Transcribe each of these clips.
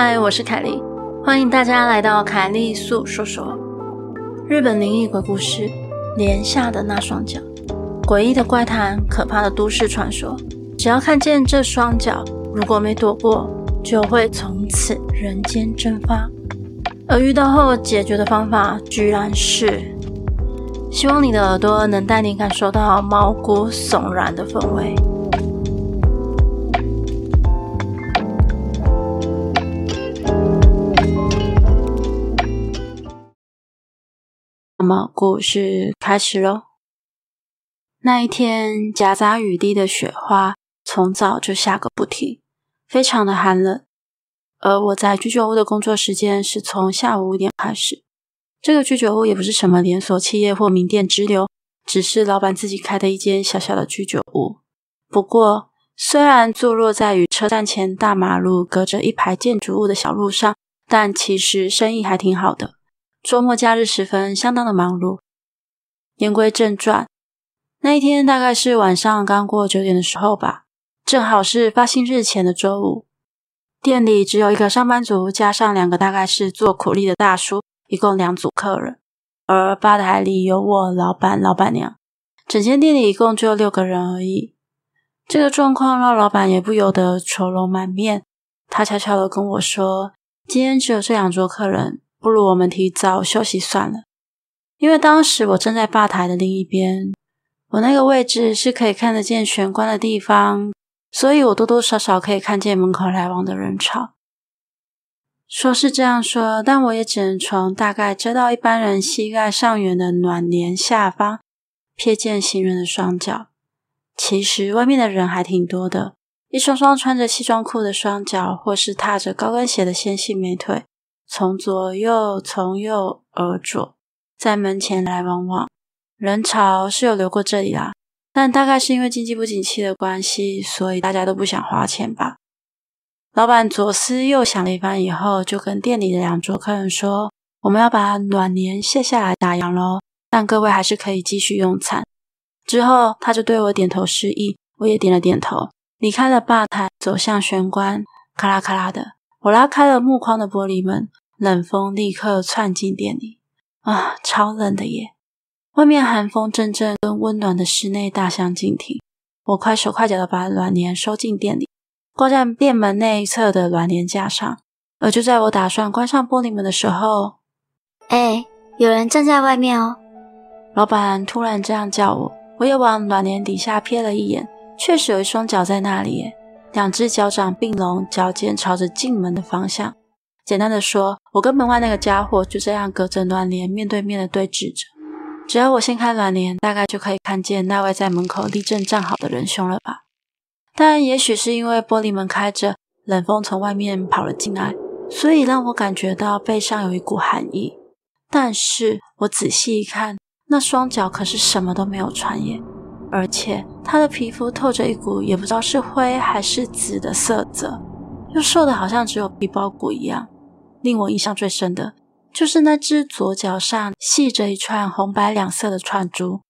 嗨，我是凯莉，欢迎大家来到凯莉粟说说。日本灵异鬼故事，连下的那双脚，诡异的怪谈，可怕的都市传说。只要看见这双脚，如果没躲过，就会从此人间蒸发。而遇到后解决的方法，居然是……希望你的耳朵能带你感受到毛骨悚然的氛围。么，故事开始喽。那一天，夹杂雨滴的雪花从早就下个不停，非常的寒冷。而我在居酒屋的工作时间是从下午五点开始。这个居酒屋也不是什么连锁企业或名店之流，只是老板自己开的一间小小的居酒屋。不过，虽然坐落在与车站前大马路隔着一排建筑物的小路上，但其实生意还挺好的。周末假日时分，相当的忙碌。言归正传，那一天大概是晚上刚过九点的时候吧，正好是发薪日前的周五。店里只有一个上班族，加上两个大概是做苦力的大叔。一共两组客人，而吧台里有我、老板、老板娘，整间店里一共就六个人而已。这个状况让老板也不由得愁容满面。他悄悄地跟我说：“今天只有这两桌客人，不如我们提早休息算了。”因为当时我正在吧台的另一边，我那个位置是可以看得见玄关的地方，所以我多多少少可以看见门口来往的人潮。说是这样说，但我也只能从大概遮到一般人膝盖上缘的暖帘下方瞥见行人的双脚。其实外面的人还挺多的，一双双穿着西装裤的双脚，或是踏着高跟鞋的纤细美腿，从左右从右而左，在门前来往往。人潮是有流过这里啦，但大概是因为经济不景气的关系，所以大家都不想花钱吧。老板左思右想了一番以后，就跟店里的两桌客人说：“我们要把暖帘卸下来打烊喽，但各位还是可以继续用餐。”之后，他就对我点头示意，我也点了点头，离开了吧台，走向玄关。咔啦咔啦的，我拉开了木框的玻璃门，冷风立刻窜进店里。啊，超冷的耶！外面寒风阵阵，跟温暖的室内大相径庭。我快手快脚的把暖帘收进店里。挂在店门内侧的暖帘架上，而就在我打算关上玻璃门的时候，哎，有人站在外面哦！老板突然这样叫我，我也往暖帘底下瞥了一眼，确实有一双脚在那里，两只脚掌并拢，脚尖朝着进门的方向。简单的说，我跟门外那个家伙就这样隔着暖帘面对面的对峙着。只要我掀开暖帘，大概就可以看见那位在门口立正站好的仁兄了吧。但也许是因为玻璃门开着，冷风从外面跑了进来，所以让我感觉到背上有一股寒意。但是我仔细一看，那双脚可是什么都没有穿耶，而且他的皮肤透着一股也不知道是灰还是紫的色泽，又瘦的好像只有皮包骨一样。令我印象最深的就是那只左脚上系着一串红白两色的串珠。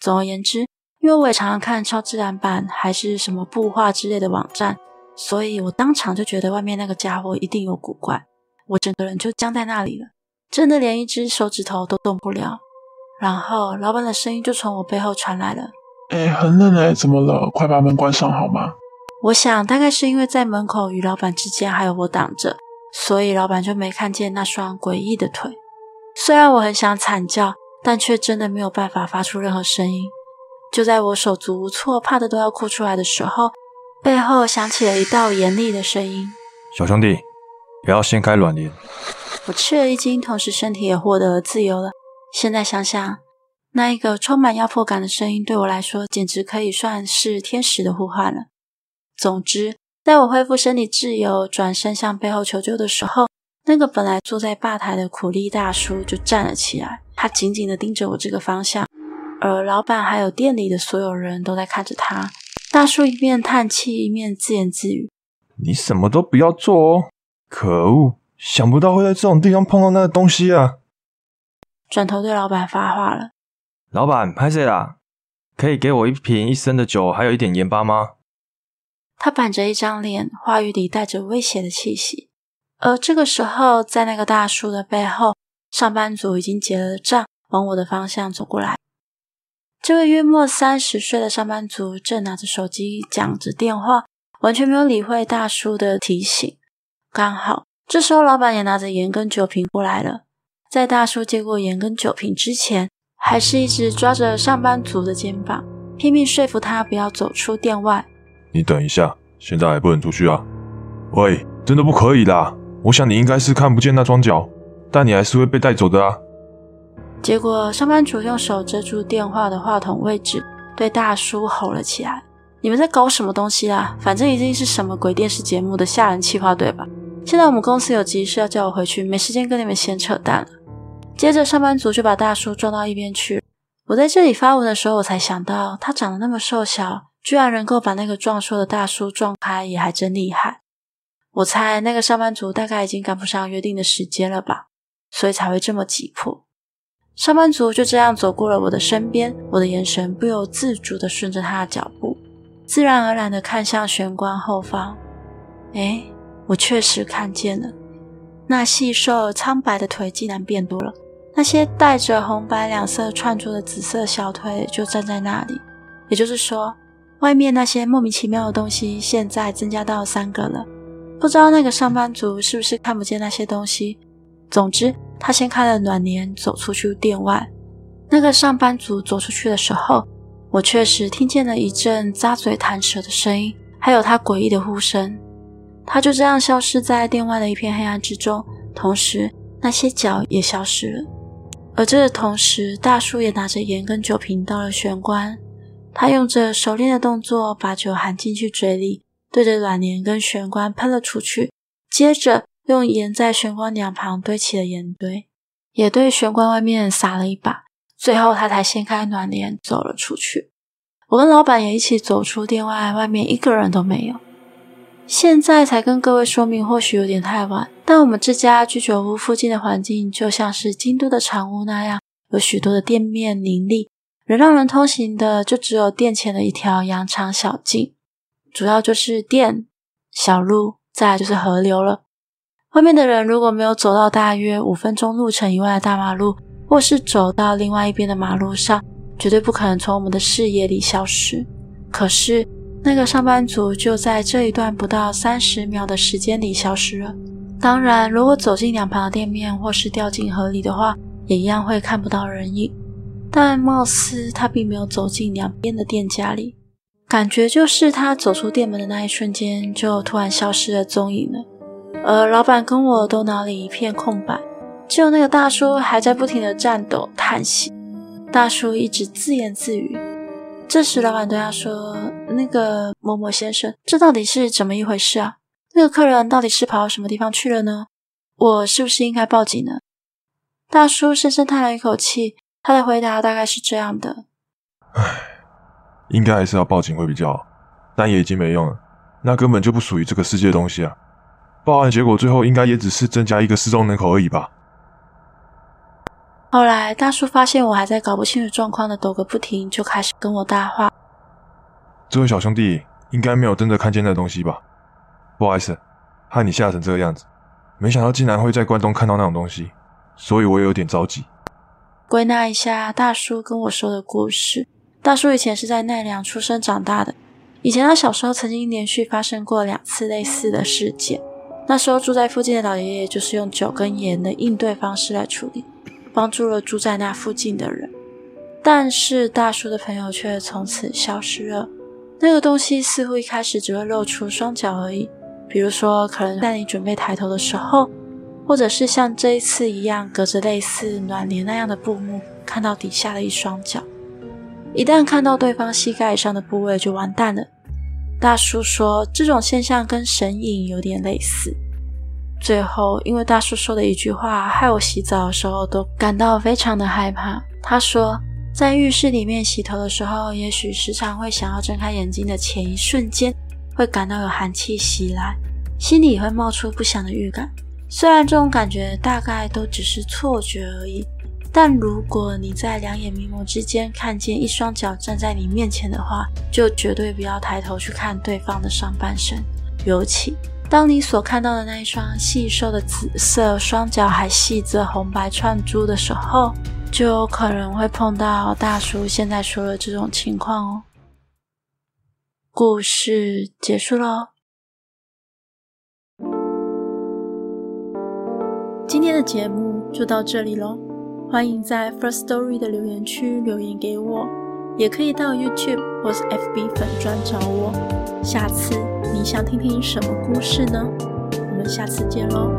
总而言之。因为我也常常看超自然版还是什么布画之类的网站，所以我当场就觉得外面那个家伙一定有古怪，我整个人就僵在那里了，真的连一只手指头都动不了。然后老板的声音就从我背后传来了：“哎，很冷哎，怎么了？快把门关上好吗？”我想大概是因为在门口与老板之间还有我挡着，所以老板就没看见那双诡异的腿。虽然我很想惨叫，但却真的没有办法发出任何声音。就在我手足无措、怕得都要哭出来的时候，背后响起了一道严厉的声音：“小兄弟，不要掀开软帘。”我吃了一惊，同时身体也获得了自由了。现在想想，那一个充满压迫感的声音，对我来说简直可以算是天使的呼唤了。总之，在我恢复身体自由、转身向背后求救的时候，那个本来坐在吧台的苦力大叔就站了起来，他紧紧地盯着我这个方向。而老板还有店里的所有人都在看着他。大叔一面叹气，一面自言自语：“你什么都不要做哦！可恶，想不到会在这种地方碰到那个东西啊！”转头对老板发话了：“老板，拍谁啦？可以给我一瓶一升的酒，还有一点盐巴吗？”他板着一张脸，话语里带着威胁的气息。而这个时候，在那个大叔的背后，上班族已经结了账，往我的方向走过来。这位约莫三十岁的上班族正拿着手机讲着电话，完全没有理会大叔的提醒。刚好这时候，老板也拿着盐跟酒瓶过来了。在大叔接过盐跟酒瓶之前，还是一直抓着上班族的肩膀，拼命说服他不要走出店外。你等一下，现在还不能出去啊！喂，真的不可以啦！我想你应该是看不见那双脚，但你还是会被带走的啊！结果上班族用手遮住电话的话筒位置，对大叔吼了起来：“你们在搞什么东西啊？反正一定是什么鬼电视节目的吓人气话，对吧？现在我们公司有急事要叫我回去，没时间跟你们闲扯淡了。”接着上班族就把大叔撞到一边去。我在这里发文的时候，我才想到他长得那么瘦小，居然能够把那个壮硕的大叔撞开，也还真厉害。我猜那个上班族大概已经赶不上约定的时间了吧，所以才会这么急迫。上班族就这样走过了我的身边，我的眼神不由自主地顺着他的脚步，自然而然地看向玄关后方。诶，我确实看见了，那细瘦苍白的腿竟然变多了，那些带着红白两色串珠的紫色小腿就站在那里。也就是说，外面那些莫名其妙的东西现在增加到三个了。不知道那个上班族是不是看不见那些东西？总之，他掀开了暖帘，走出去店外。那个上班族走出去的时候，我确实听见了一阵咂嘴弹舌的声音，还有他诡异的呼声。他就这样消失在店外的一片黑暗之中，同时那些脚也消失了。而这同时，大叔也拿着盐跟酒瓶到了玄关，他用着熟练的动作把酒含进去嘴里。对着暖帘跟玄关喷了出去，接着用盐在玄关两旁堆起了盐堆，也对玄关外面撒了一把，最后他才掀开暖帘走了出去。我跟老板也一起走出店外，外面一个人都没有。现在才跟各位说明，或许有点太晚，但我们这家居酒屋附近的环境就像是京都的长屋那样，有许多的店面林立，能让人通行的就只有店前的一条羊肠小径。主要就是店、小路，再来就是河流了。外面的人如果没有走到大约五分钟路程以外的大马路，或是走到另外一边的马路上，绝对不可能从我们的视野里消失。可是那个上班族就在这一段不到三十秒的时间里消失了。当然，如果走进两旁的店面，或是掉进河里的话，也一样会看不到人影。但貌似他并没有走进两边的店家里。感觉就是他走出店门的那一瞬间，就突然消失了踪影了。而老板跟我都脑里一片空白，只有那个大叔还在不停的颤抖叹息。大叔一直自言自语。这时，老板对他说：“那个某某先生，这到底是怎么一回事啊？那个客人到底是跑到什么地方去了呢？我是不是应该报警呢？”大叔深深叹了一口气，他的回答大概是这样的：“唉。”应该还是要报警会比较好，但也已经没用了，那根本就不属于这个世界的东西啊！报案结果最后应该也只是增加一个失踪人口而已吧。后来大叔发现我还在搞不清楚状况的抖个不停，就开始跟我搭话：“这位小兄弟应该没有真的看见那东西吧？不好意思，害你吓成这个样子，没想到竟然会在关东看到那种东西，所以我也有点着急。”归纳一下大叔跟我说的故事。大叔以前是在奈良出生长大的。以前他小时候曾经连续发生过两次类似的事件。那时候住在附近的老爷爷就是用酒跟盐的应对方式来处理，帮助了住在那附近的人。但是大叔的朋友却从此消失了。那个东西似乎一开始只会露出双脚而已，比如说可能在你准备抬头的时候，或者是像这一次一样隔着类似暖帘那样的布幕，看到底下的一双脚。一旦看到对方膝盖以上的部位，就完蛋了。大叔说，这种现象跟神隐有点类似。最后，因为大叔说的一句话，害我洗澡的时候都感到非常的害怕。他说，在浴室里面洗头的时候，也许时常会想要睁开眼睛的前一瞬间，会感到有寒气袭来，心里会冒出不祥的预感。虽然这种感觉大概都只是错觉而已。但如果你在两眼迷蒙之间看见一双脚站在你面前的话，就绝对不要抬头去看对方的上半身，尤其当你所看到的那一双细瘦的紫色双脚还系着红白串珠的时候，就有可能会碰到大叔现在说的这种情况哦。故事结束喽。今天的节目就到这里喽，欢迎在 First Story 的留言区留言给我，也可以到 YouTube 或是 FB 粉专找我。下次你想听听什么故事呢？我们下次见喽。